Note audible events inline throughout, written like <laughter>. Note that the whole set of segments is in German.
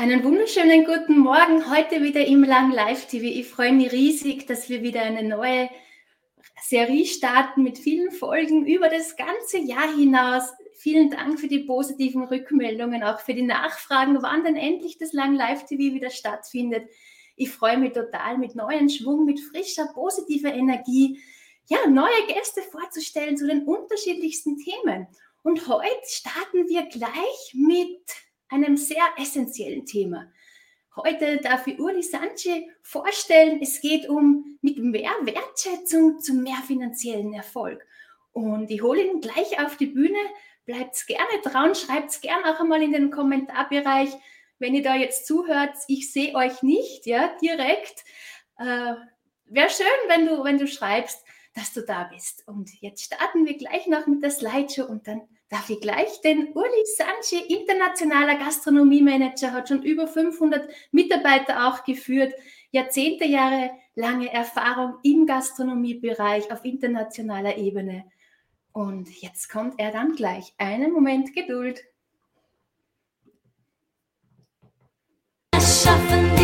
Einen wunderschönen guten Morgen heute wieder im Lang Live TV. Ich freue mich riesig, dass wir wieder eine neue Serie starten mit vielen Folgen über das ganze Jahr hinaus. Vielen Dank für die positiven Rückmeldungen, auch für die Nachfragen, wann denn endlich das Lang Live TV wieder stattfindet. Ich freue mich total mit neuen Schwung, mit frischer, positiver Energie, ja, neue Gäste vorzustellen zu den unterschiedlichsten Themen. Und heute starten wir gleich mit einem sehr essentiellen Thema. Heute darf ich Uli Sanche vorstellen. Es geht um mit mehr Wertschätzung zu mehr finanziellen Erfolg. Und ich hole ihn gleich auf die Bühne. Bleibt gerne dran, schreibt gerne auch einmal in den Kommentarbereich, wenn ihr da jetzt zuhört. Ich sehe euch nicht, ja, direkt. Äh, Wäre schön, wenn du, wenn du schreibst, dass du da bist. Und jetzt starten wir gleich noch mit der Slideshow und dann darf ich gleich den Uli Sanche, internationaler Gastronomiemanager, hat schon über 500 Mitarbeiter auch geführt, Jahrzehnte Jahre lange Erfahrung im Gastronomiebereich auf internationaler Ebene. Und jetzt kommt er dann gleich. Einen Moment Geduld. Schaffen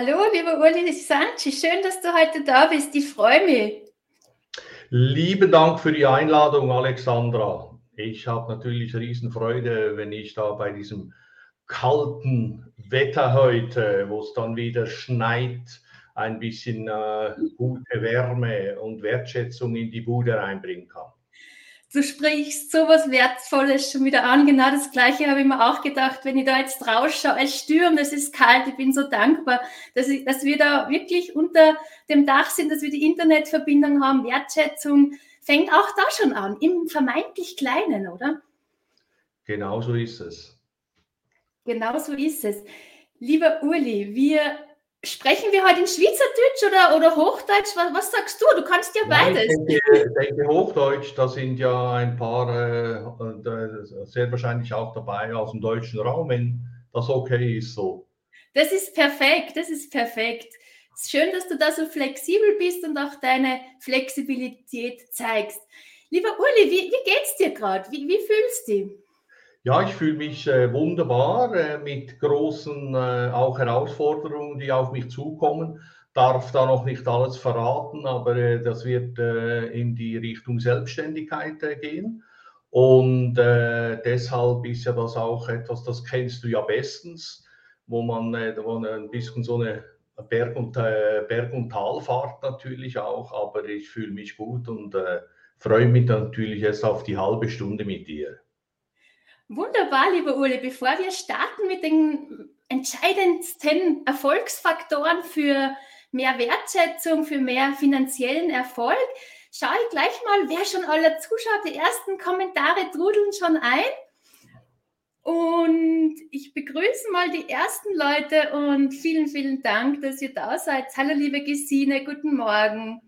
Hallo, lieber Uli Sanchi, schön, dass du heute da bist. Ich freue mich. Lieben Dank für die Einladung, Alexandra. Ich habe natürlich Riesenfreude, wenn ich da bei diesem kalten Wetter heute, wo es dann wieder schneit, ein bisschen äh, gute Wärme und Wertschätzung in die Bude reinbringen kann du sprichst so was Wertvolles schon wieder an. Genau das Gleiche habe ich mir auch gedacht, wenn ich da jetzt rausschaue. Es stürmt, es ist kalt. Ich bin so dankbar, dass, ich, dass wir da wirklich unter dem Dach sind, dass wir die Internetverbindung haben. Wertschätzung fängt auch da schon an, im vermeintlich Kleinen, oder? Genau so ist es. Genau so ist es. Lieber Uli, wir Sprechen wir heute in Schweizerdeutsch oder, oder Hochdeutsch? Was, was sagst du? Du kannst ja beides. ich denke, denke, Hochdeutsch, da sind ja ein paar äh, sehr wahrscheinlich auch dabei aus dem deutschen Raum, wenn das okay ist so. Das ist perfekt, das ist perfekt. Schön, dass du da so flexibel bist und auch deine Flexibilität zeigst. Lieber Uli, wie, wie geht's dir gerade? Wie, wie fühlst du dich? Ja, ich fühle mich äh, wunderbar äh, mit großen äh, auch Herausforderungen, die auf mich zukommen. Darf da noch nicht alles verraten, aber äh, das wird äh, in die Richtung Selbstständigkeit äh, gehen. Und deshalb ist ja das auch etwas, das kennst du ja bestens, wo man wo ein bisschen so eine Berg- und, Berg und Talfahrt natürlich auch, aber ich fühle mich gut und freue mich natürlich jetzt auf die halbe Stunde mit dir. Wunderbar, lieber Uli. Bevor wir starten mit den entscheidendsten Erfolgsfaktoren für mehr Wertschätzung, für mehr finanziellen Erfolg, schaue ich gleich mal, wer schon alle zuschaut. Die ersten Kommentare trudeln schon ein. Und ich begrüße mal die ersten Leute und vielen, vielen Dank, dass ihr da seid. Hallo, liebe Gesine, guten Morgen.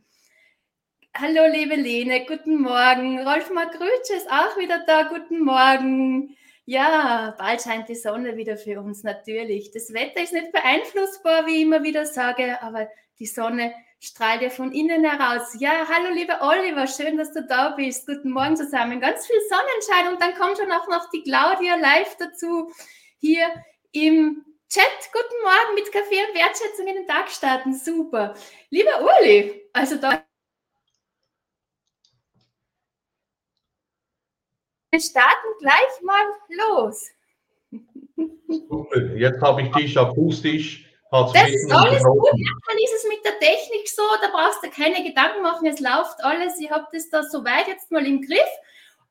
Hallo, liebe Lene, guten Morgen. Rolf Magrütsch ist auch wieder da, guten Morgen. Ja, bald scheint die Sonne wieder für uns, natürlich. Das Wetter ist nicht beeinflussbar, wie ich immer wieder sage, aber die Sonne strahlt ja von innen heraus. Ja, hallo, lieber Oliver, schön, dass du da bist. Guten Morgen zusammen. Ganz viel Sonnenschein und dann kommt schon auch noch die Claudia live dazu hier im Chat. Guten Morgen mit Kaffee und Wertschätzung in den Tag starten. Super. Lieber Uli, also da wir starten gleich mal los. Jetzt habe ich dich akustisch. Das ist alles gut. Manchmal ist es mit der Technik so, da brauchst du keine Gedanken machen, es läuft alles. Ich habe das da soweit jetzt mal im Griff.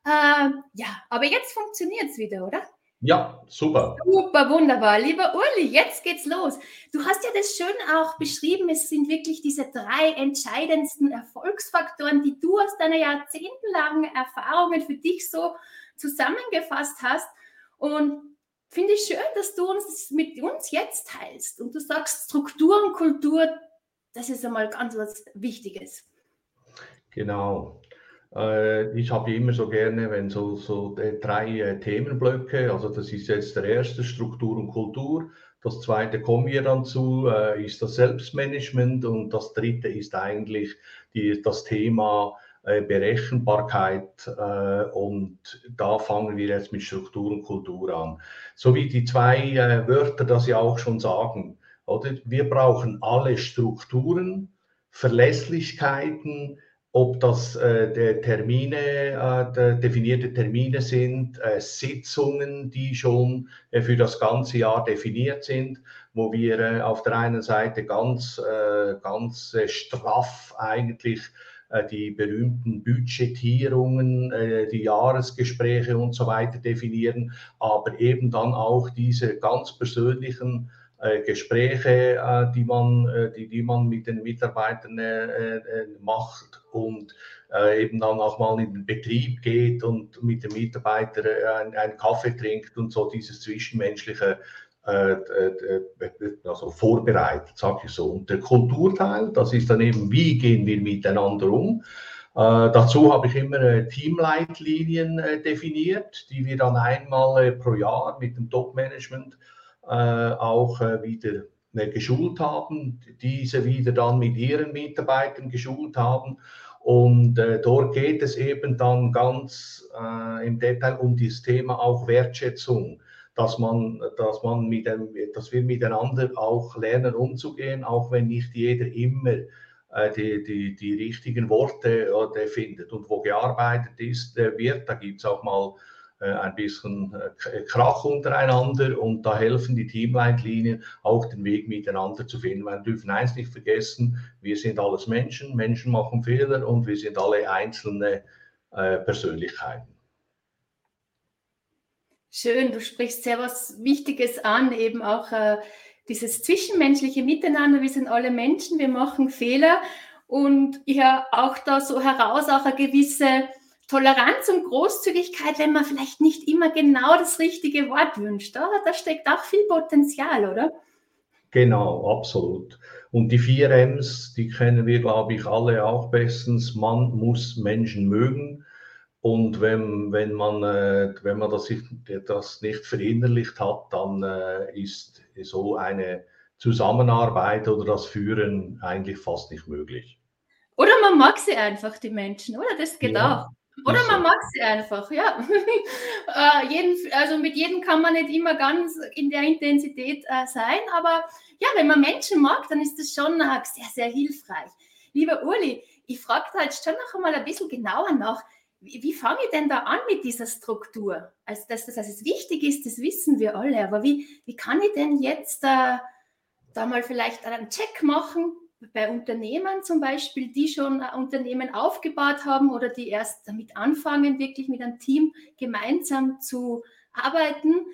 Äh, ja, aber jetzt funktioniert es wieder, oder? Ja, super. Super, wunderbar. Lieber Uli, jetzt geht's los. Du hast ja das schön auch beschrieben. Es sind wirklich diese drei entscheidendsten Erfolgsfaktoren, die du aus deiner jahrzehntelangen Erfahrungen für dich so zusammengefasst hast. Und finde ich schön, dass du uns mit uns jetzt teilst und du sagst, Struktur und Kultur, das ist einmal ganz was Wichtiges. Genau. Äh, ich habe immer so gerne, wenn so, so drei äh, Themenblöcke, also das ist jetzt der erste, Struktur und Kultur. Das zweite kommen wir dann zu, äh, ist das Selbstmanagement und das dritte ist eigentlich die, das Thema Berechenbarkeit und da fangen wir jetzt mit Struktur und Kultur an. So wie die zwei Wörter das ja auch schon sagen. Oder? Wir brauchen alle Strukturen, Verlässlichkeiten, ob das äh, Termine, äh, definierte Termine sind, äh, Sitzungen, die schon äh, für das ganze Jahr definiert sind, wo wir äh, auf der einen Seite ganz, äh, ganz straff eigentlich die berühmten Budgetierungen, die Jahresgespräche und so weiter definieren, aber eben dann auch diese ganz persönlichen Gespräche, die, man, die, die man mit den Mitarbeitern macht und äh, eben dann auch mal in den Betrieb geht und mit dem Mitarbeiter äh, einen Kaffee trinkt und so dieses zwischenmenschliche äh, äh, äh, also vorbereitet, sage ich so. Und der Kulturteil, das ist dann eben, wie gehen wir miteinander um. Äh, dazu habe ich immer Teamleitlinien definiert, die wir dann einmal pro Jahr mit dem Top-Management auch wieder geschult haben, diese wieder dann mit ihren Mitarbeitern geschult haben. Und äh, dort geht es eben dann ganz äh, im Detail um das Thema auch Wertschätzung, dass, man, dass, man mit dem, dass wir miteinander auch lernen umzugehen, auch wenn nicht jeder immer äh, die, die, die richtigen Worte äh, findet. Und wo gearbeitet ist, wird, da gibt es auch mal äh, ein bisschen äh, Krach untereinander und da helfen die Teamleitlinien auch den Weg miteinander zu finden. Wir dürfen eins nicht vergessen, wir sind alles Menschen, Menschen machen Fehler und wir sind alle einzelne äh, Persönlichkeiten. Schön, du sprichst sehr was Wichtiges an, eben auch äh, dieses zwischenmenschliche Miteinander. Wir sind alle Menschen, wir machen Fehler und höre auch da so heraus auch eine gewisse Toleranz und Großzügigkeit, wenn man vielleicht nicht immer genau das richtige Wort wünscht. Oder? Da steckt auch viel Potenzial, oder? Genau, absolut. Und die vier M's, die kennen wir, glaube ich, alle auch bestens. Man muss Menschen mögen. Und wenn, wenn, man, äh, wenn man das, das nicht verinnerlicht hat, dann äh, ist so eine Zusammenarbeit oder das Führen eigentlich fast nicht möglich. Oder man mag sie einfach, die Menschen, oder? Das geht ja. auch. Oder man mag sie einfach, ja. <laughs> äh, jeden, also mit jedem kann man nicht immer ganz in der Intensität äh, sein, aber ja, wenn man Menschen mag, dann ist das schon äh, sehr, sehr hilfreich. Lieber Uli, ich frage da jetzt schon noch einmal ein bisschen genauer nach. Wie, wie fange ich denn da an mit dieser Struktur? Also, dass das also wichtig ist, das wissen wir alle, aber wie, wie kann ich denn jetzt äh, da mal vielleicht einen Check machen? Bei Unternehmen zum Beispiel, die schon ein Unternehmen aufgebaut haben oder die erst damit anfangen, wirklich mit einem Team gemeinsam zu arbeiten.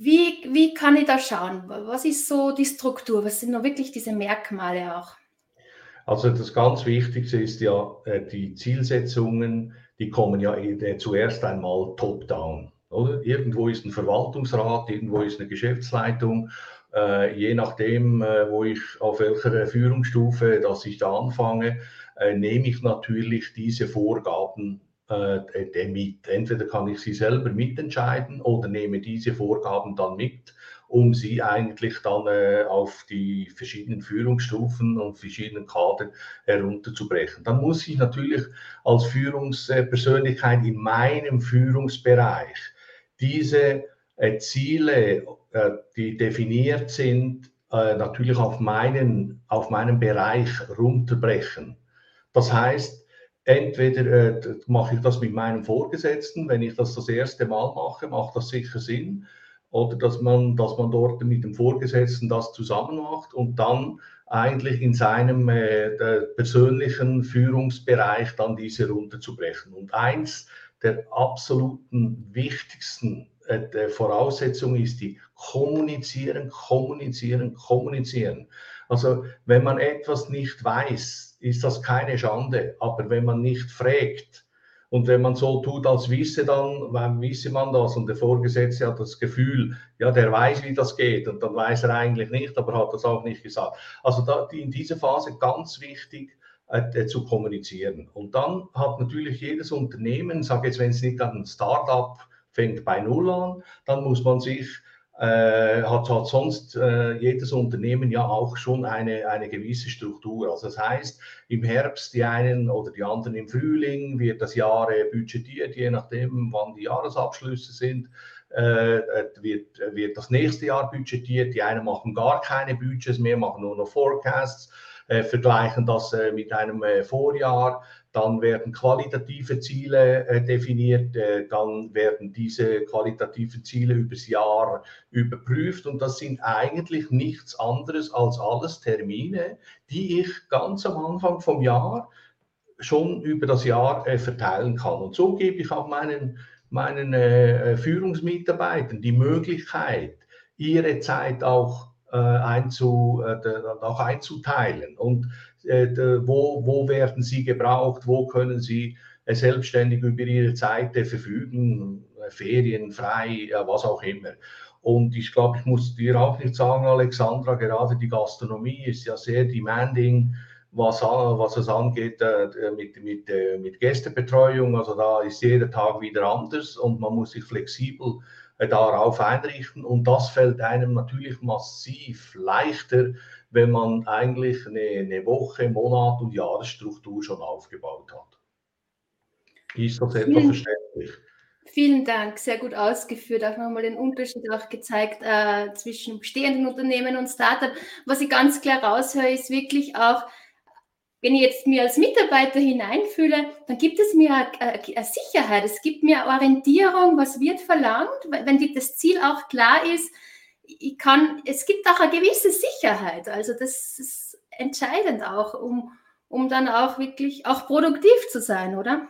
Wie, wie kann ich da schauen? Was ist so die Struktur? Was sind noch wirklich diese Merkmale auch? Also das ganz Wichtigste ist ja, äh, die Zielsetzungen, die kommen ja äh, zuerst einmal top-down. Irgendwo ist ein Verwaltungsrat, irgendwo ist eine Geschäftsleitung äh, je nachdem, äh, wo ich auf welcher Führungsstufe, dass ich da anfange, äh, nehme ich natürlich diese Vorgaben äh, mit. Entweder kann ich sie selber mitentscheiden oder nehme diese Vorgaben dann mit, um sie eigentlich dann äh, auf die verschiedenen Führungsstufen und verschiedenen Kader herunterzubrechen. Dann muss ich natürlich als Führungspersönlichkeit in meinem Führungsbereich diese äh, Ziele, die definiert sind, äh, natürlich auf meinen, auf meinen Bereich runterbrechen. Das heißt, entweder mache ich das mit meinem Vorgesetzten, wenn ich das das erste Mal mache, macht das sicher Sinn, oder dass man, dass man dort mit dem Vorgesetzten das zusammen macht und dann eigentlich in seinem äh, persönlichen Führungsbereich dann diese runterzubrechen. Und eins der absoluten wichtigsten äh, Voraussetzung ist die kommunizieren, kommunizieren, kommunizieren. Also wenn man etwas nicht weiß, ist das keine Schande. Aber wenn man nicht fragt Und wenn man so tut, als wisse dann, dann wisse man das und der Vorgesetzte hat das Gefühl, ja, der weiß, wie das geht und dann weiß er eigentlich nicht, aber hat das auch nicht gesagt. Also da, in dieser Phase ganz wichtig äh, zu kommunizieren. Und dann hat natürlich jedes Unternehmen, sage jetzt, wenn es nicht ein Startup fängt bei Null an, dann muss man sich äh, hat, hat sonst äh, jedes Unternehmen ja auch schon eine, eine gewisse Struktur. Also das heißt, im Herbst die einen oder die anderen im Frühling wird das Jahr äh, budgetiert, je nachdem, wann die Jahresabschlüsse sind. Äh, wird, wird das nächste Jahr budgetiert. Die einen machen gar keine Budgets mehr, machen nur noch Forecasts, äh, vergleichen das äh, mit einem Vorjahr. Dann werden qualitative Ziele äh, definiert, äh, dann werden diese qualitativen Ziele übers Jahr überprüft und das sind eigentlich nichts anderes als alles Termine, die ich ganz am Anfang vom Jahr schon über das Jahr äh, verteilen kann. Und so gebe ich auch meinen, meinen äh, Führungsmitarbeitern die Möglichkeit, ihre Zeit auch, äh, einzu, äh, auch einzuteilen. Und äh, wo, wo werden sie gebraucht, wo können sie äh, selbstständig über ihre Zeit äh, verfügen, Ferien, frei, was auch immer. Und ich glaube, ich muss dir auch nicht sagen, Alexandra, gerade die Gastronomie ist ja sehr demanding, was, was es angeht mit, mit, mit Gästebetreuung. Also da ist jeder Tag wieder anders und man muss sich flexibel darauf einrichten. Und das fällt einem natürlich massiv leichter, wenn man eigentlich eine, eine Woche, Monat und Jahresstruktur schon aufgebaut hat. Ist das etwas verständlich? Vielen Dank, sehr gut ausgeführt. Auch nochmal den Unterschied auch gezeigt äh, zwischen bestehenden Unternehmen und Startup. Was ich ganz klar raushöre, ist wirklich auch, wenn ich jetzt mir als Mitarbeiter hineinfühle, dann gibt es mir eine, eine Sicherheit, es gibt mir Orientierung, was wird verlangt, wenn die, das Ziel auch klar ist, ich kann, es gibt auch eine gewisse Sicherheit. Also das ist entscheidend auch, um, um dann auch wirklich auch produktiv zu sein, oder?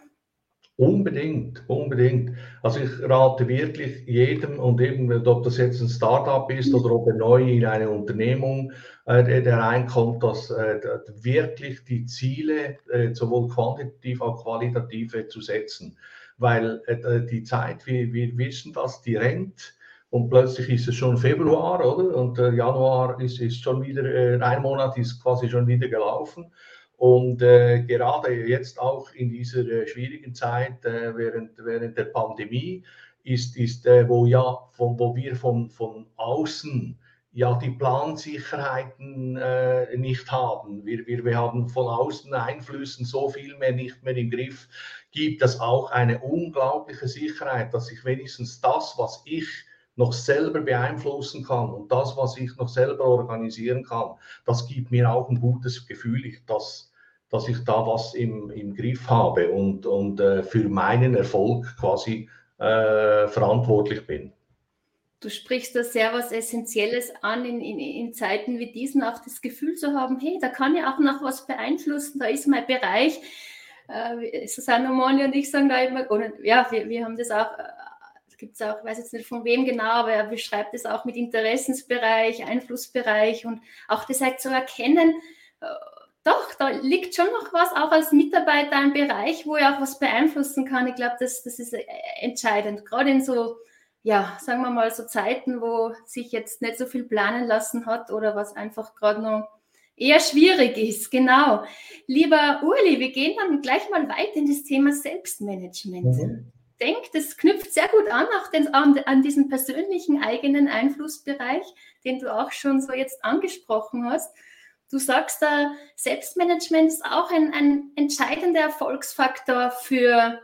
Unbedingt, unbedingt. Also ich rate wirklich jedem und eben, ob das jetzt ein Startup ist oder ob er neu in eine Unternehmung äh, der reinkommt, dass äh, wirklich die Ziele äh, sowohl quantitativ als auch qualitativ zu setzen. Weil äh, die Zeit, wir, wir wissen das, die rennt und plötzlich ist es schon Februar, oder? Und äh, Januar ist, ist schon wieder, äh, ein Monat ist quasi schon wieder gelaufen. Und äh, gerade jetzt auch in dieser äh, schwierigen Zeit äh, während, während der Pandemie ist, ist äh, wo, ja, von, wo wir von, von außen ja die Plansicherheiten äh, nicht haben. Wir, wir, wir haben von außen Einflüssen so viel mehr nicht mehr im Griff, gibt es auch eine unglaubliche Sicherheit, dass ich wenigstens das, was ich noch selber beeinflussen kann und das, was ich noch selber organisieren kann, das gibt mir auch ein gutes Gefühl, dass, dass ich da was im, im Griff habe und, und äh, für meinen Erfolg quasi äh, verantwortlich bin. Du sprichst da sehr was Essentielles an, in, in, in Zeiten wie diesen auch das Gefühl zu haben, hey, da kann ich auch noch was beeinflussen, da ist mein Bereich. Äh, Susanne Moni und ich sagen da immer, oder, ja, wir, wir haben das auch gibt es auch, ich weiß jetzt nicht von wem genau, aber er beschreibt es auch mit Interessensbereich, Einflussbereich und auch das halt zu erkennen, äh, doch, da liegt schon noch was, auch als Mitarbeiter ein Bereich, wo er auch was beeinflussen kann. Ich glaube, das, das ist äh, entscheidend, gerade in so, ja, sagen wir mal, so Zeiten, wo sich jetzt nicht so viel planen lassen hat oder was einfach gerade noch eher schwierig ist. Genau. Lieber Uli, wir gehen dann gleich mal weiter in das Thema Selbstmanagement. Mhm denke, das knüpft sehr gut an, auch den, an, an diesen persönlichen eigenen Einflussbereich, den du auch schon so jetzt angesprochen hast. Du sagst, da Selbstmanagement ist auch ein, ein entscheidender Erfolgsfaktor für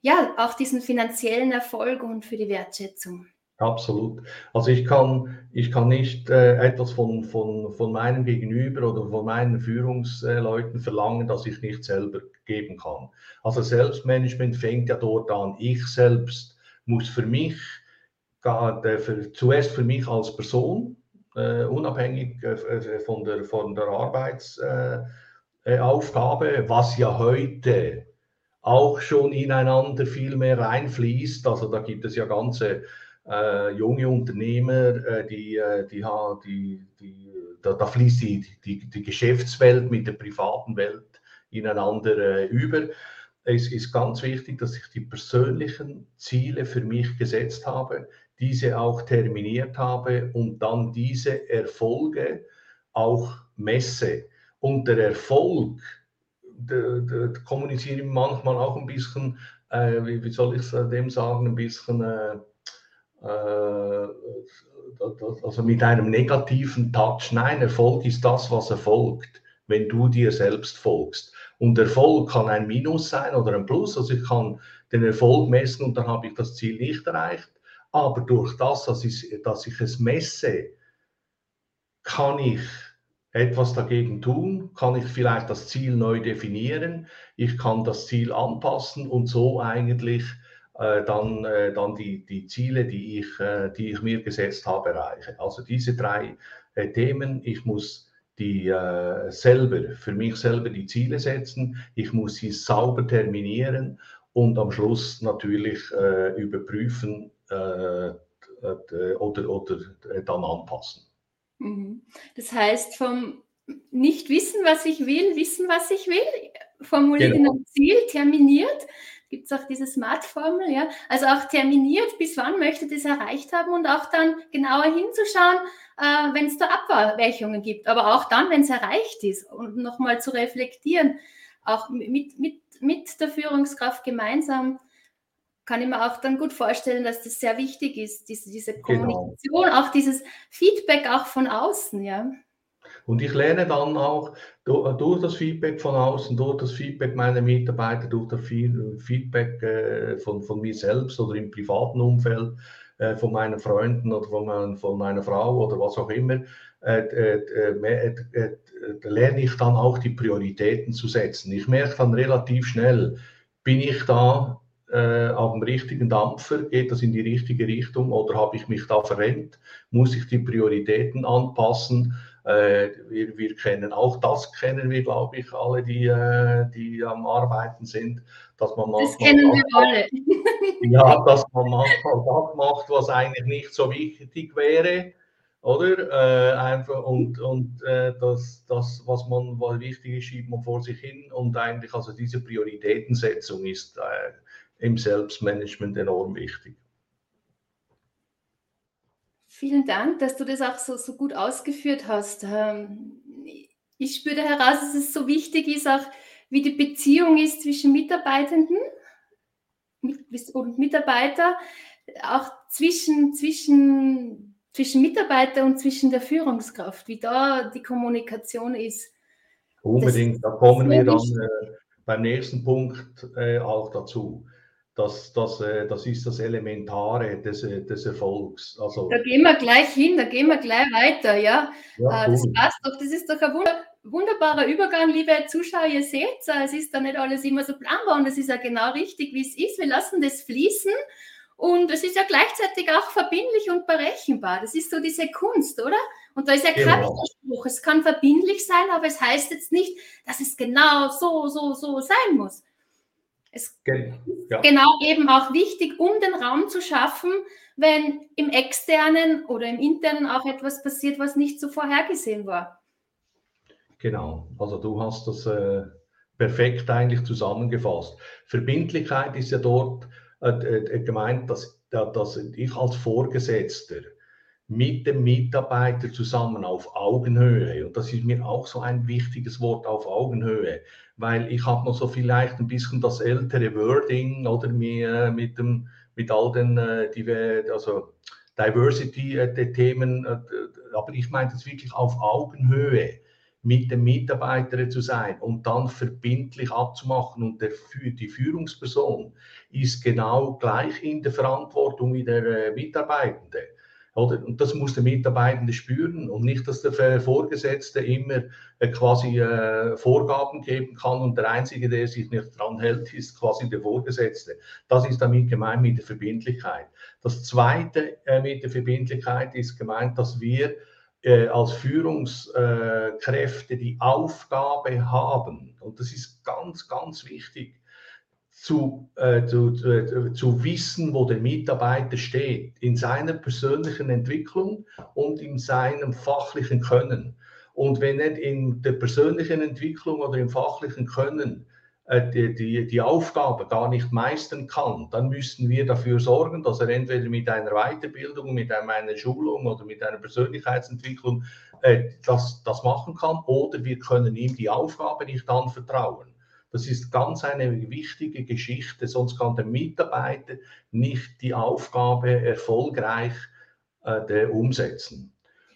ja, auch diesen finanziellen Erfolg und für die Wertschätzung. Absolut. Also ich kann, ich kann nicht äh, etwas von, von, von meinem Gegenüber oder von meinen Führungsleuten verlangen, das ich nicht selber geben kann. Also Selbstmanagement fängt ja dort an. Ich selbst muss für mich, äh, für, zuerst für mich als Person, äh, unabhängig äh, von der, von der Arbeitsaufgabe, äh, was ja heute auch schon ineinander viel mehr reinfließt. Also da gibt es ja ganze äh, junge Unternehmer, äh, die, äh, die, die, die, da, da fließt die, die, die Geschäftswelt mit der privaten Welt ineinander äh, über. es ist ganz wichtig, dass ich die persönlichen Ziele für mich gesetzt habe, diese auch terminiert habe und dann diese Erfolge auch messe. Und der Erfolg, der, kommuniziere ich manchmal auch ein bisschen, äh, wie, soll ich dem sagen, ein bisschen, äh, äh, also mit einem negativen Touch. Nein, Erfolg ist das, was erfolgt, wenn du dir selbst folgst. Und Erfolg kann ein Minus sein oder ein Plus. Also ich kann den Erfolg messen und dann habe ich das Ziel nicht erreicht. Aber durch das, dass ich, dass ich es messe, kann ich etwas dagegen tun, kann ich vielleicht das Ziel neu definieren, ich kann das Ziel anpassen und so eigentlich äh, dann, äh, dann die, die Ziele, die ich, äh, die ich mir gesetzt habe, erreiche. Also diese drei äh, Themen, ich muss die äh, selber, für mich selber die Ziele setzen, ich muss sie sauber terminieren und am Schluss natürlich äh, überprüfen äh, äh, oder, oder äh, dann anpassen. Mhm. Das heißt, vom nicht wissen, was ich will, wissen, was ich will, formulieren genau. ein Ziel, terminiert, gibt es auch diese Smart-Formel, ja. Also auch terminiert, bis wann möchte das erreicht haben und auch dann genauer hinzuschauen, äh, wenn es da Abweichungen gibt. Aber auch dann, wenn es erreicht ist und nochmal zu reflektieren, auch mit, mit, mit der Führungskraft gemeinsam, kann ich mir auch dann gut vorstellen, dass das sehr wichtig ist, diese, diese genau. Kommunikation, genau. auch dieses Feedback auch von außen, ja. Und ich lerne dann auch durch das Feedback von außen, durch das Feedback meiner Mitarbeiter, durch das Feedback äh, von, von mir selbst oder im privaten Umfeld, äh, von meinen Freunden oder von, mein, von meiner Frau oder was auch immer, äh, lerne ich dann auch die Prioritäten zu setzen. Ich merke dann relativ schnell, bin ich da äh, auf dem richtigen Dampfer? Geht das in die richtige Richtung oder habe ich mich da verrennt? Muss ich die Prioritäten anpassen? Äh, wir, wir kennen auch das, kennen wir, glaube ich, alle, die, äh, die am Arbeiten sind, dass man manchmal. Das kennen wir alle. <laughs> <laughs> ja, dass man manchmal das macht, was eigentlich nicht so wichtig wäre. Oder? Äh, einfach und, und äh, das, das, was man was wichtig ist, schiebt man vor sich hin. Und eigentlich, also diese Prioritätensetzung ist äh, im Selbstmanagement enorm wichtig. Vielen Dank, dass du das auch so, so gut ausgeführt hast. Ähm, ich spüre heraus, dass es so wichtig ist, auch wie die Beziehung ist zwischen Mitarbeitenden und Mitarbeiter, auch zwischen, zwischen, zwischen Mitarbeiter und zwischen der Führungskraft, wie da die Kommunikation ist. Unbedingt, das, da kommen wir dann äh, beim nächsten Punkt äh, auch dazu das, das, äh, das ist das Elementare des, äh, des Erfolgs. Also, da gehen wir gleich hin, da gehen wir gleich weiter, ja. ja äh, das passt doch, das ist doch ein wunderbarer Übergang, liebe Zuschauer. Ihr seht, es ist da nicht alles immer so planbar und es ist ja genau richtig, wie es ist. Wir lassen das fließen und es ist ja gleichzeitig auch verbindlich und berechenbar. Das ist so diese Kunst, oder? Und da ist ja kein genau. Widerspruch. Es kann verbindlich sein, aber es heißt jetzt nicht, dass es genau so, so, so sein muss. Es ja. genau eben auch wichtig, um den Raum zu schaffen, wenn im externen oder im internen auch etwas passiert, was nicht so vorhergesehen war. Genau, also du hast das äh, perfekt eigentlich zusammengefasst. Verbindlichkeit ist ja dort äh, äh, gemeint, dass, dass ich als Vorgesetzter mit dem Mitarbeiter zusammen auf Augenhöhe. Und das ist mir auch so ein wichtiges Wort auf Augenhöhe, weil ich habe noch so vielleicht ein bisschen das ältere Wording oder mir, mit, dem, mit all den äh, also Diversity-Themen, äh, äh, aber ich meine das wirklich auf Augenhöhe mit dem Mitarbeiter zu sein und dann verbindlich abzumachen. Und der, die Führungsperson ist genau gleich in der Verantwortung wie der Mitarbeitende. Oder? Und das muss der Mitarbeitende spüren und nicht, dass der Vorgesetzte immer äh, quasi äh, Vorgaben geben kann und der Einzige, der sich nicht dran hält, ist quasi der Vorgesetzte. Das ist damit gemeint mit der Verbindlichkeit. Das Zweite äh, mit der Verbindlichkeit ist gemeint, dass wir äh, als Führungskräfte die Aufgabe haben, und das ist ganz, ganz wichtig, zu, äh, zu, äh, zu wissen, wo der Mitarbeiter steht, in seiner persönlichen Entwicklung und in seinem fachlichen Können. Und wenn er in der persönlichen Entwicklung oder im fachlichen Können äh, die, die, die Aufgabe gar nicht meistern kann, dann müssten wir dafür sorgen, dass er entweder mit einer Weiterbildung, mit einer Schulung oder mit einer Persönlichkeitsentwicklung äh, das, das machen kann oder wir können ihm die Aufgabe nicht anvertrauen. Das ist ganz eine wichtige Geschichte, sonst kann der Mitarbeiter nicht die Aufgabe erfolgreich äh, umsetzen.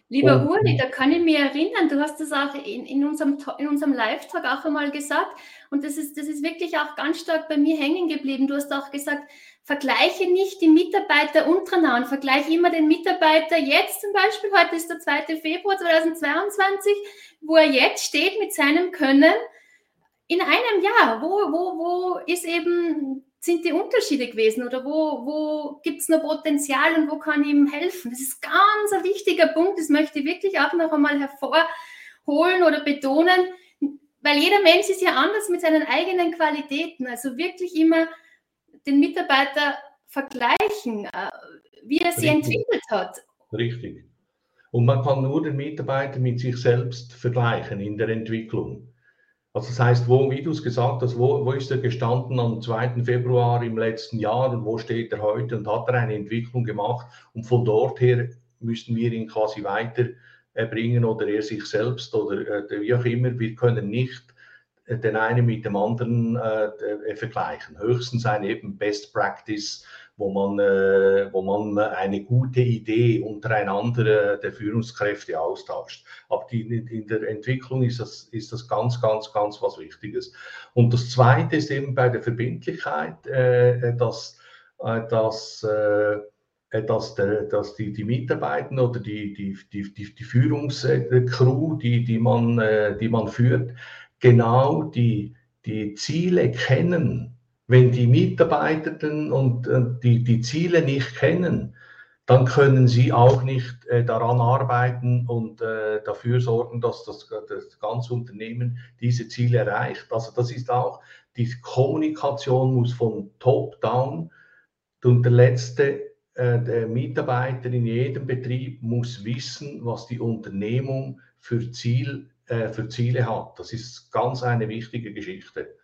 Lieber und, Uli, da kann ich mich erinnern, du hast das auch in, in unserem, in unserem Live-Talk auch einmal gesagt und das ist, das ist wirklich auch ganz stark bei mir hängen geblieben. Du hast auch gesagt, vergleiche nicht die Mitarbeiter untereinander, vergleiche immer den Mitarbeiter jetzt zum Beispiel, heute ist der 2. Februar 2022, wo er jetzt steht mit seinem Können in einem Jahr. Wo, wo, wo ist eben sind die Unterschiede gewesen oder wo, wo gibt es noch Potenzial und wo kann ich ihm helfen? Das ist ganz ein wichtiger Punkt, das möchte ich wirklich auch noch einmal hervorholen oder betonen, weil jeder Mensch ist ja anders mit seinen eigenen Qualitäten. Also wirklich immer den Mitarbeiter vergleichen, äh, wie er sie Richtig. entwickelt hat. Richtig. Und man kann nur den Mitarbeiter mit sich selbst vergleichen in der Entwicklung. Also das heißt, wo, wie du es gesagt hast, wo, wo ist er gestanden am 2. Februar im letzten Jahr und wo steht er heute und hat er eine Entwicklung gemacht und von dort her müssten wir ihn quasi weiterbringen oder er sich selbst oder äh, wie auch immer. Wir können nicht äh, den einen mit dem anderen äh, vergleichen. Höchstens eine eben Best Practice wo man, äh, wo man eine gute Idee untereinander äh, der Führungskräfte austauscht. Aber die, in der Entwicklung ist das, ist das ganz, ganz, ganz was Wichtiges. Und das Zweite ist eben bei der Verbindlichkeit, äh, dass, äh, dass äh, dass, der, dass die, die Mitarbeiter oder die, die, die, die, die Führungscrew, die, die, man, äh, die man führt, genau die, die Ziele kennen wenn die Mitarbeitenden und die, die Ziele nicht kennen, dann können sie auch nicht äh, daran arbeiten und äh, dafür sorgen, dass das, das ganze Unternehmen diese Ziele erreicht. Also das ist auch, die Kommunikation muss von top down und der letzte äh, der Mitarbeiter in jedem Betrieb muss wissen, was die Unternehmung für, Ziel, äh, für Ziele hat. Das ist ganz eine wichtige Geschichte.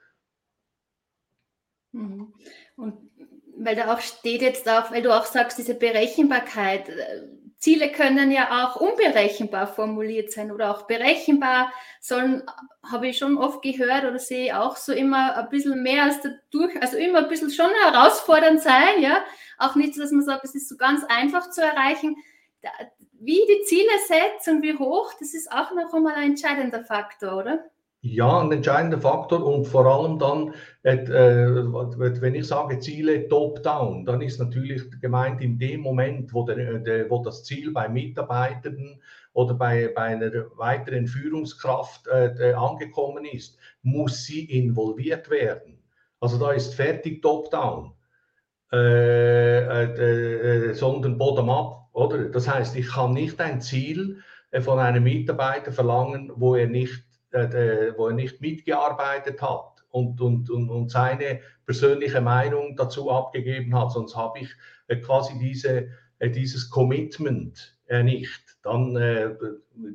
Mhm. Und weil da auch steht jetzt auch, weil du auch sagst, diese Berechenbarkeit, äh, Ziele können ja auch unberechenbar formuliert sein oder auch berechenbar sollen, habe ich schon oft gehört oder sehe auch so immer ein bisschen mehr als dadurch, also immer ein bisschen schon herausfordernd sein, ja. Auch nicht, dass man sagt, es ist so ganz einfach zu erreichen. Wie die Ziele setzt und wie hoch, das ist auch noch einmal ein entscheidender Faktor, oder? Ja, ein entscheidender Faktor und vor allem dann, äh, wenn ich sage Ziele top-down, dann ist natürlich gemeint in dem Moment, wo, der, wo das Ziel bei Mitarbeitern oder bei, bei einer weiteren Führungskraft äh, angekommen ist, muss sie involviert werden. Also da ist fertig top-down, äh, sondern bottom-up, oder? Das heißt, ich kann nicht ein Ziel von einem Mitarbeiter verlangen, wo er nicht wo er nicht mitgearbeitet hat und, und, und, und seine persönliche Meinung dazu abgegeben hat, sonst habe ich äh, quasi diese, äh, dieses Commitment äh, nicht. Dann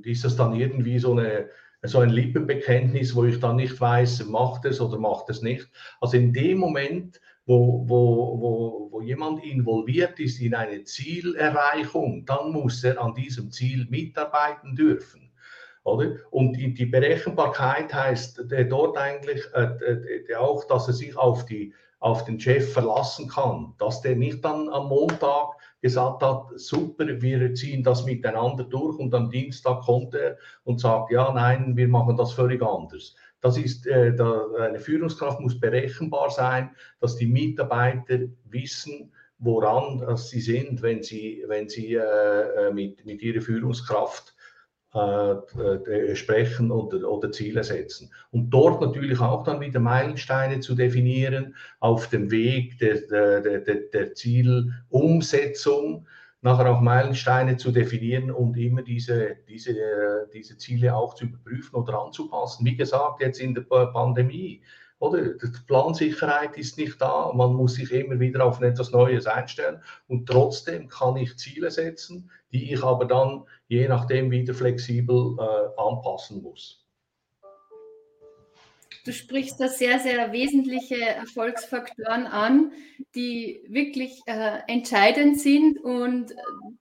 ist das dann irgendwie so, eine, so ein Lippenbekenntnis, wo ich dann nicht weiß, macht es oder macht es nicht. Also in dem Moment, wo, wo, wo, wo jemand involviert ist in eine Zielerreichung, dann muss er an diesem Ziel mitarbeiten dürfen. Oder? Und die, Berechenbarkeit heißt äh, dort eigentlich äh, äh, auch, dass er sich auf, die, auf den Chef verlassen kann, dass der nicht dann am Montag gesagt hat, super, wir ziehen das miteinander durch und am Dienstag kommt er und sagt, ja, nein, wir machen das völlig anders. Das ist, äh, da, eine Führungskraft muss berechenbar sein, dass die Mitarbeiter wissen, woran sie sind, wenn sie, wenn sie äh, mit, mit ihrer Führungskraft äh, äh, sprechen oder, oder Ziele setzen. Und dort natürlich auch dann wieder Meilensteine zu definieren auf dem Weg der, der, der, der Zielumsetzung, nachher auch Meilensteine zu definieren und immer diese, diese, diese Ziele auch zu überprüfen oder anzupassen. Wie gesagt, jetzt in der Pandemie oder? Die Plansicherheit ist nicht da, man muss sich immer wieder auf etwas Neues einstellen und trotzdem kann ich Ziele setzen, die ich aber dann je nachdem wieder flexibel äh, anpassen muss. du sprichst da sehr, sehr wesentliche Erfolgsfaktoren an, die wirklich äh, entscheidend sind und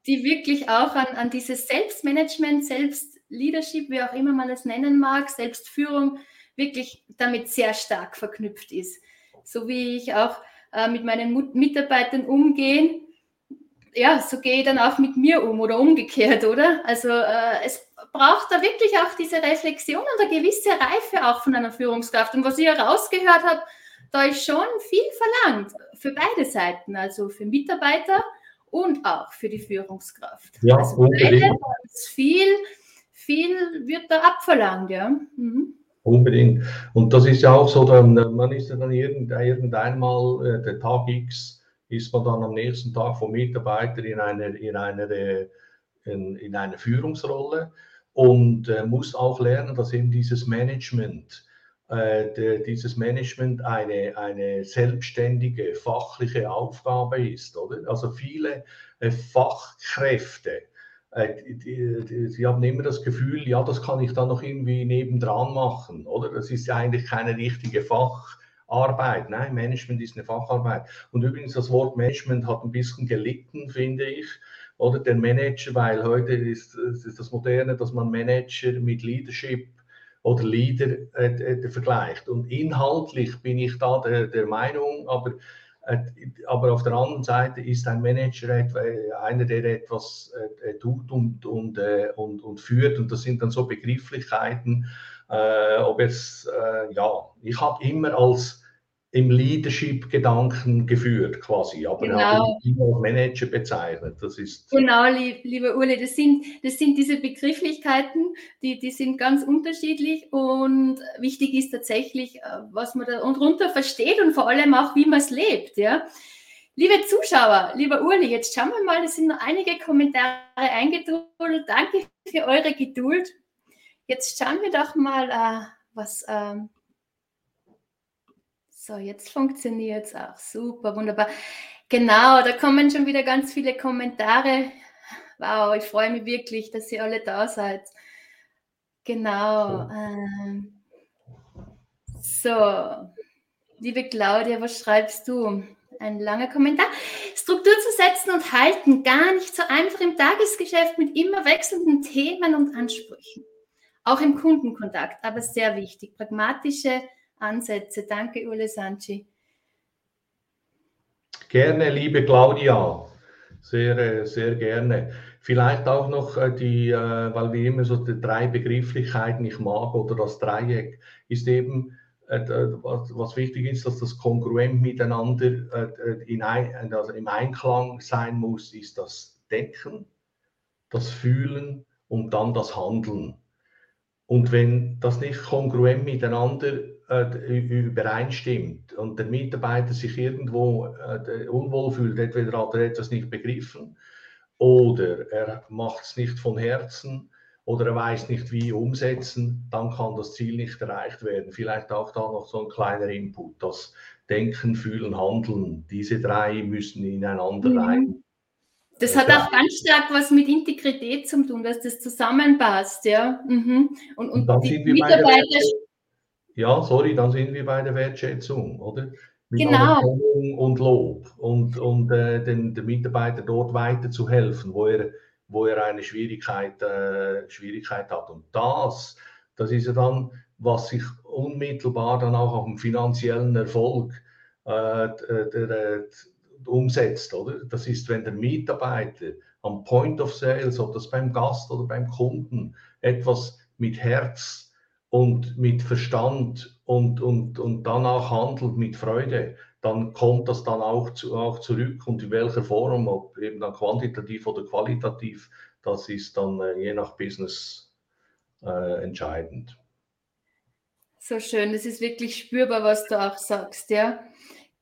die wirklich auch an, an dieses Selbstmanagement, Selbstleadership, wie auch immer man es nennen mag, Selbstführung, wirklich damit sehr stark verknüpft ist. So wie ich auch äh, mit meinen Mitarbeitern umgehe, ja, so gehe ich dann auch mit mir um oder umgekehrt, oder? Also äh, es braucht da wirklich auch diese Reflexion und eine gewisse Reife auch von einer Führungskraft. Und was ich herausgehört habe, da ist schon viel verlangt für beide Seiten, also für Mitarbeiter und auch für die Führungskraft. Ja, also unbedingt. viel, viel wird da abverlangt, ja. Mhm. Unbedingt. Und das ist ja auch so, dann, man ist ja dann irgendeinmal, äh, der Tag X, ist man dann am nächsten Tag vom Mitarbeiter in einer, in einer, äh, in, in einer Führungsrolle und äh, muss auch lernen, dass eben dieses Management, äh, de, dieses Management eine, eine selbstständige fachliche Aufgabe ist. Oder? Also viele äh, Fachkräfte, die, die, die, haben immer das Gefühl, ja, das kann ich dann noch irgendwie nebendran machen. Oder? Das ist ja eigentlich keine richtige Fach. Arbeit. Nein, Management ist eine Facharbeit. Und übrigens, das Wort Management hat ein bisschen gelitten, finde ich. Oder der Manager, weil heute ist, ist das Moderne, dass man Manager mit Leadership oder Leader äh, äh, vergleicht. Und inhaltlich bin ich da der, der Meinung, aber, äh, aber auf der anderen Seite ist ein Manager äh, einer, der etwas äh, tut und, und, äh, und, und führt. Und das sind dann so Begrifflichkeiten, äh, ob es, äh, ja, ich habe immer als im Leadership-Gedanken geführt quasi, aber genau. habe ihn als Manager bezeichnet. Das ist genau, lieb, lieber Uli, das sind, das sind diese Begrifflichkeiten, die, die sind ganz unterschiedlich und wichtig ist tatsächlich, äh, was man da darunter versteht und vor allem auch, wie man es lebt. Ja? Liebe Zuschauer, lieber Uli, jetzt schauen wir mal, es sind noch einige Kommentare eingetrudelt. Danke für eure Geduld. Jetzt schauen wir doch mal, äh, was. So, jetzt funktioniert es auch. Super, wunderbar. Genau, da kommen schon wieder ganz viele Kommentare. Wow, ich freue mich wirklich, dass ihr alle da seid. Genau. Ähm, so, liebe Claudia, was schreibst du? Ein langer Kommentar. Struktur zu setzen und halten, gar nicht so einfach im Tagesgeschäft mit immer wechselnden Themen und Ansprüchen. Auch im Kundenkontakt, aber sehr wichtig. Pragmatische Ansätze. Danke, Ule Sanchi. Gerne, liebe Claudia. Sehr, äh, sehr gerne. Vielleicht auch noch äh, die, äh, weil wir immer so die drei Begrifflichkeiten ich mag oder das Dreieck, ist eben, was wichtig ist, dass das kongruent miteinander in also im Einklang sein muss, ist das Denken, das Fühlen und dann das Handeln. Und wenn das nicht kongruent miteinander äh, übereinstimmt und der Mitarbeiter sich irgendwo äh, unwohl fühlt, entweder hat er etwas nicht begriffen oder er macht es nicht von Herzen oder er weiß nicht, wie umsetzen, dann kann das Ziel nicht erreicht werden. Vielleicht auch da noch so ein kleiner Input, das Denken, Fühlen, Handeln, diese drei müssen ineinander mhm. rein. Das hat auch ganz stark was mit Integrität zu tun, dass das zusammenpasst, ja. Mhm. Und, und, und die Mitarbeiter ja, sorry, dann sind wir bei der Wertschätzung, oder? Mit genau. Und Lob und, und äh, den, den Mitarbeiter dort weiterzuhelfen, wo er, wo er eine Schwierigkeit, äh, Schwierigkeit hat. Und das, das ist ja dann, was sich unmittelbar dann auch auf den finanziellen Erfolg äh, der, der, umsetzt, oder? Das ist, wenn der Mitarbeiter am Point of Sales, ob das beim Gast oder beim Kunden, etwas mit Herz und mit Verstand und, und, und danach handelt mit Freude, dann kommt das dann auch, zu, auch zurück und in welcher Form, ob eben dann quantitativ oder qualitativ, das ist dann äh, je nach Business äh, entscheidend. So schön, das ist wirklich spürbar, was du auch sagst, ja.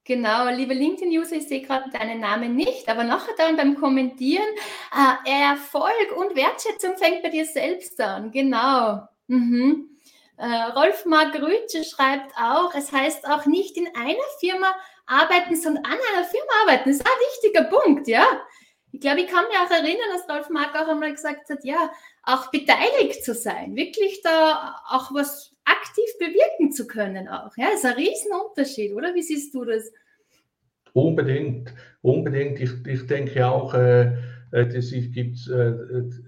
Genau, liebe LinkedIn-User, ich sehe gerade deinen Namen nicht, aber nachher dann beim Kommentieren, äh, Erfolg und Wertschätzung fängt bei dir selbst an, genau. Mhm. Äh, Rolf Margrütze schreibt auch, es heißt auch nicht in einer Firma arbeiten, sondern an einer Firma arbeiten. Das ist ein wichtiger Punkt, ja. Ich glaube, ich kann mich auch erinnern, dass Rolf Mark auch einmal gesagt hat, ja, auch beteiligt zu sein, wirklich da auch was aktiv bewirken zu können auch. Ja, ist ein Riesenunterschied, oder? Wie siehst du das? Unbedingt, unbedingt. Ich, ich denke auch, äh, äh das, ist, gibt, äh,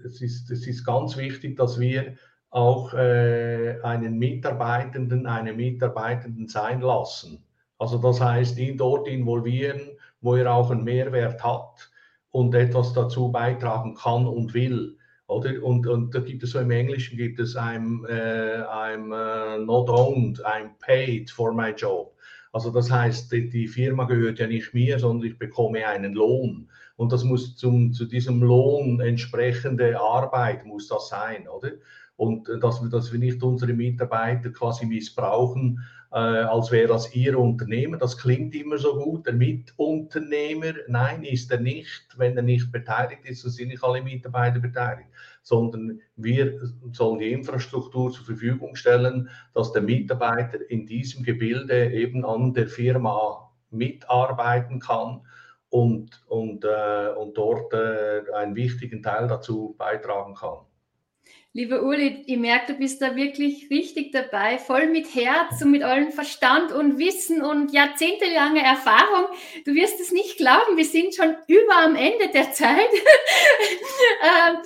es ist, es ist ganz wichtig, dass wir auch äh, einen Mitarbeitenden, eine Mitarbeitenden sein lassen. Also das heißt, ihn dort involvieren, wo er auch einen Mehrwert hat und etwas dazu beitragen kann und will. Oder? Und, und da gibt es so im Englischen gibt es I'm, äh, I'm uh, not owned, I'm paid for my job. Also das heißt, die, die, Firma gehört ja nicht mir, sondern ich bekomme einen Lohn. Und das muss zum, zu diesem Lohn entsprechende Arbeit muss das sein, oder? Und äh, dass wir, dass wir nicht unsere Mitarbeiter quasi missbrauchen, äh, als wäre das ihr Unternehmen. Das klingt immer so gut. Der Mitunternehmer, nein, ist er nicht. Wenn er nicht beteiligt ist, so sind nicht alle Mitarbeiter beteiligt. Sondern wir sollen die Infrastruktur zur Verfügung stellen, dass der Mitarbeiter in diesem Gebilde eben an der Firma mitarbeiten kann und, und, äh, und dort äh, einen wichtigen Teil dazu beitragen kann. Lieber Uli, ich merke, du bist da wirklich richtig dabei, voll mit Herz und mit allem Verstand und Wissen und jahrzehntelange Erfahrung. Du wirst es nicht glauben, wir sind schon über am Ende der <laughs> Zeit. Ähm,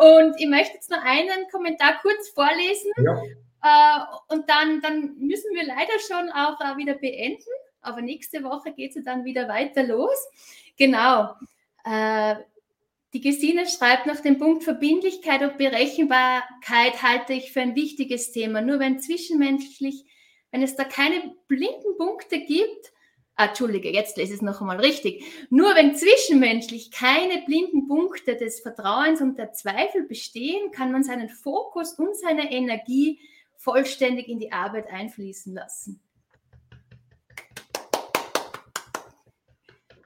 und ich möchte jetzt noch einen Kommentar kurz vorlesen. Ja. Äh, und dann, dann müssen wir leider schon auch wieder beenden. Aber nächste Woche geht es ja dann wieder weiter los. Genau. Die Gesine schreibt nach dem Punkt Verbindlichkeit und Berechenbarkeit halte ich für ein wichtiges Thema. Nur wenn zwischenmenschlich, wenn es da keine blinden Punkte gibt, ah, Entschuldige, jetzt lese ich es noch einmal richtig. Nur wenn zwischenmenschlich keine blinden Punkte des Vertrauens und der Zweifel bestehen, kann man seinen Fokus und seine Energie vollständig in die Arbeit einfließen lassen.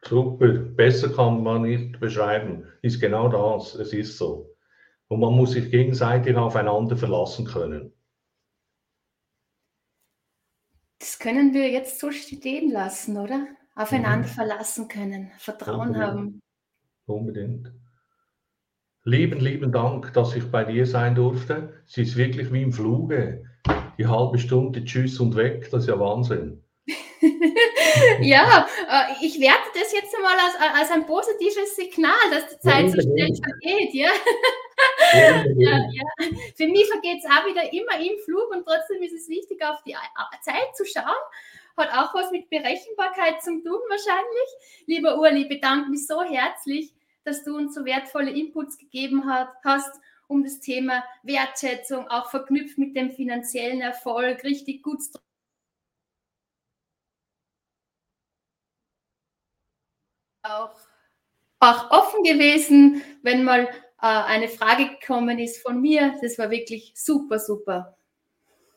Super, besser kann man nicht beschreiben. Ist genau das, es ist so. Und man muss sich gegenseitig aufeinander verlassen können. Das können wir jetzt so stehen lassen, oder? Aufeinander mhm. verlassen können, Vertrauen Unbedingt. haben. Unbedingt. Lieben, lieben Dank, dass ich bei dir sein durfte. Es ist wirklich wie im Fluge. Die halbe Stunde Tschüss und weg, das ist ja Wahnsinn. <laughs> ja, äh, ich werte das jetzt einmal als, als ein positives Signal, dass die Zeit so schnell vergeht. Ja? ja, ja. Für mich vergeht es auch wieder immer im Flug und trotzdem ist es wichtig, auf die Zeit zu schauen. Hat auch was mit Berechenbarkeit zu tun wahrscheinlich. Lieber Uli, bedanke mich so herzlich, dass du uns so wertvolle Inputs gegeben hast um das Thema Wertschätzung, auch verknüpft mit dem finanziellen Erfolg, richtig gut auch, auch offen gewesen, wenn mal äh, eine Frage gekommen ist von mir. Das war wirklich super, super.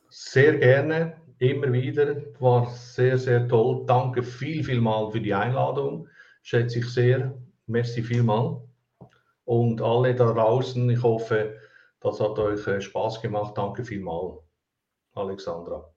Sehr gerne, immer wieder. War sehr, sehr toll. Danke viel, viel mal für die Einladung. Schätze ich sehr. Merci vielmal. Und alle da draußen, ich hoffe, das hat euch äh, Spaß gemacht. Danke vielmal, Alexandra.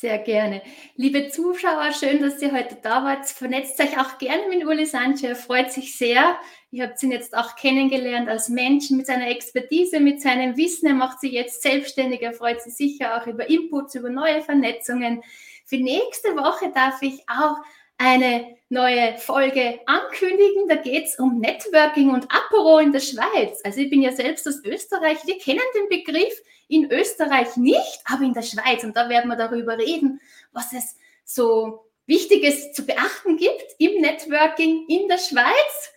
Sehr gerne. Liebe Zuschauer, schön, dass ihr heute da wart. Vernetzt euch auch gerne mit Uli Sanchez. Er freut sich sehr. Ihr habt ihn jetzt auch kennengelernt als Menschen mit seiner Expertise, mit seinem Wissen. Er macht sich jetzt selbstständig. Er freut sich sicher auch über Inputs, über neue Vernetzungen. Für nächste Woche darf ich auch eine neue Folge ankündigen. Da geht es um Networking und Apero in der Schweiz. Also ich bin ja selbst aus Österreich. Wir kennen den Begriff in Österreich nicht, aber in der Schweiz. Und da werden wir darüber reden, was es so Wichtiges zu beachten gibt im Networking in der Schweiz.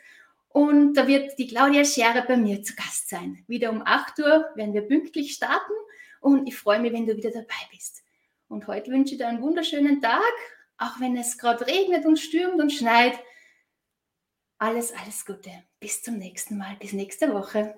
Und da wird die Claudia Scherer bei mir zu Gast sein. Wieder um 8 Uhr werden wir pünktlich starten und ich freue mich, wenn du wieder dabei bist. Und heute wünsche ich dir einen wunderschönen Tag, auch wenn es gerade regnet und stürmt und schneit. Alles, alles Gute. Bis zum nächsten Mal, bis nächste Woche.